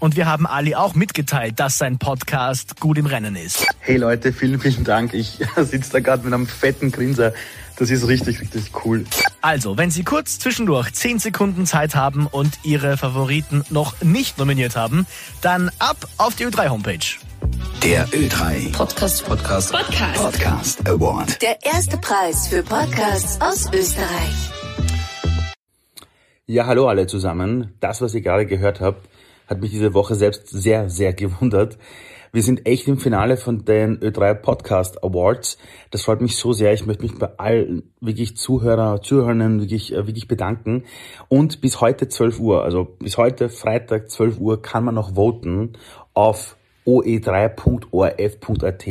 Und wir haben Ali auch mitgeteilt, dass sein Podcast gut im Rennen ist. Hey Leute, vielen, vielen Dank. Ich sitze da gerade mit einem fetten Grinser. Das ist richtig, richtig cool. Also, wenn Sie kurz zwischendurch 10 Sekunden Zeit haben und Ihre Favoriten noch nicht nominiert haben, dann ab auf die Ö3-Homepage. Der Ö3 Podcast. Podcast. Podcast. Podcast Award. Der erste Preis für Podcasts aus Österreich. Ja, hallo alle zusammen. Das, was ihr gerade gehört habt, hat mich diese Woche selbst sehr, sehr gewundert. Wir sind echt im Finale von den Ö3 Podcast Awards. Das freut mich so sehr. Ich möchte mich bei allen wirklich Zuhörer, Zuhörern wirklich, äh, wirklich bedanken. Und bis heute 12 Uhr, also bis heute Freitag 12 Uhr kann man noch voten auf oe3.orf.at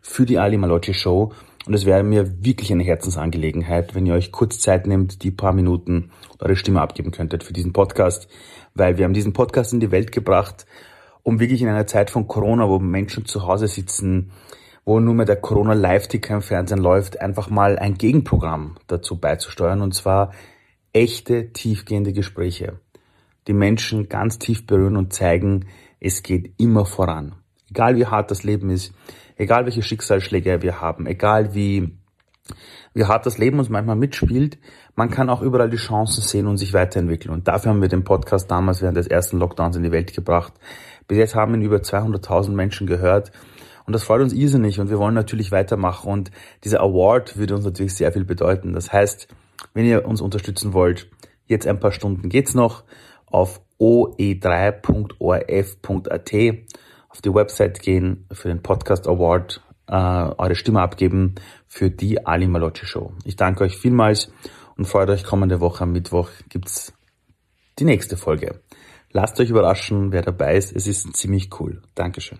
für die Ali Malocci Show. Und es wäre mir wirklich eine Herzensangelegenheit, wenn ihr euch kurz Zeit nehmt, die paar Minuten eure Stimme abgeben könntet für diesen Podcast, weil wir haben diesen Podcast in die Welt gebracht, um wirklich in einer Zeit von Corona, wo Menschen zu Hause sitzen, wo nur mehr der Corona-Live-Ticker im Fernsehen läuft, einfach mal ein Gegenprogramm dazu beizusteuern, und zwar echte, tiefgehende Gespräche, die Menschen ganz tief berühren und zeigen, es geht immer voran. Egal wie hart das Leben ist, egal welche Schicksalsschläge wir haben, egal wie, wie hart das Leben uns manchmal mitspielt, man kann auch überall die Chancen sehen und sich weiterentwickeln. Und dafür haben wir den Podcast damals während des ersten Lockdowns in die Welt gebracht. Bis jetzt haben ihn über 200.000 Menschen gehört. Und das freut uns irrsinnig und wir wollen natürlich weitermachen. Und dieser Award würde uns natürlich sehr viel bedeuten. Das heißt, wenn ihr uns unterstützen wollt, jetzt ein paar Stunden geht's noch auf oe3.orf.at auf die Website gehen, für den Podcast Award äh, eure Stimme abgeben für die Ali Malocci Show. Ich danke euch vielmals und freut euch kommende Woche am Mittwoch gibt's die nächste Folge. Lasst euch überraschen, wer dabei ist. Es ist ziemlich cool. Dankeschön.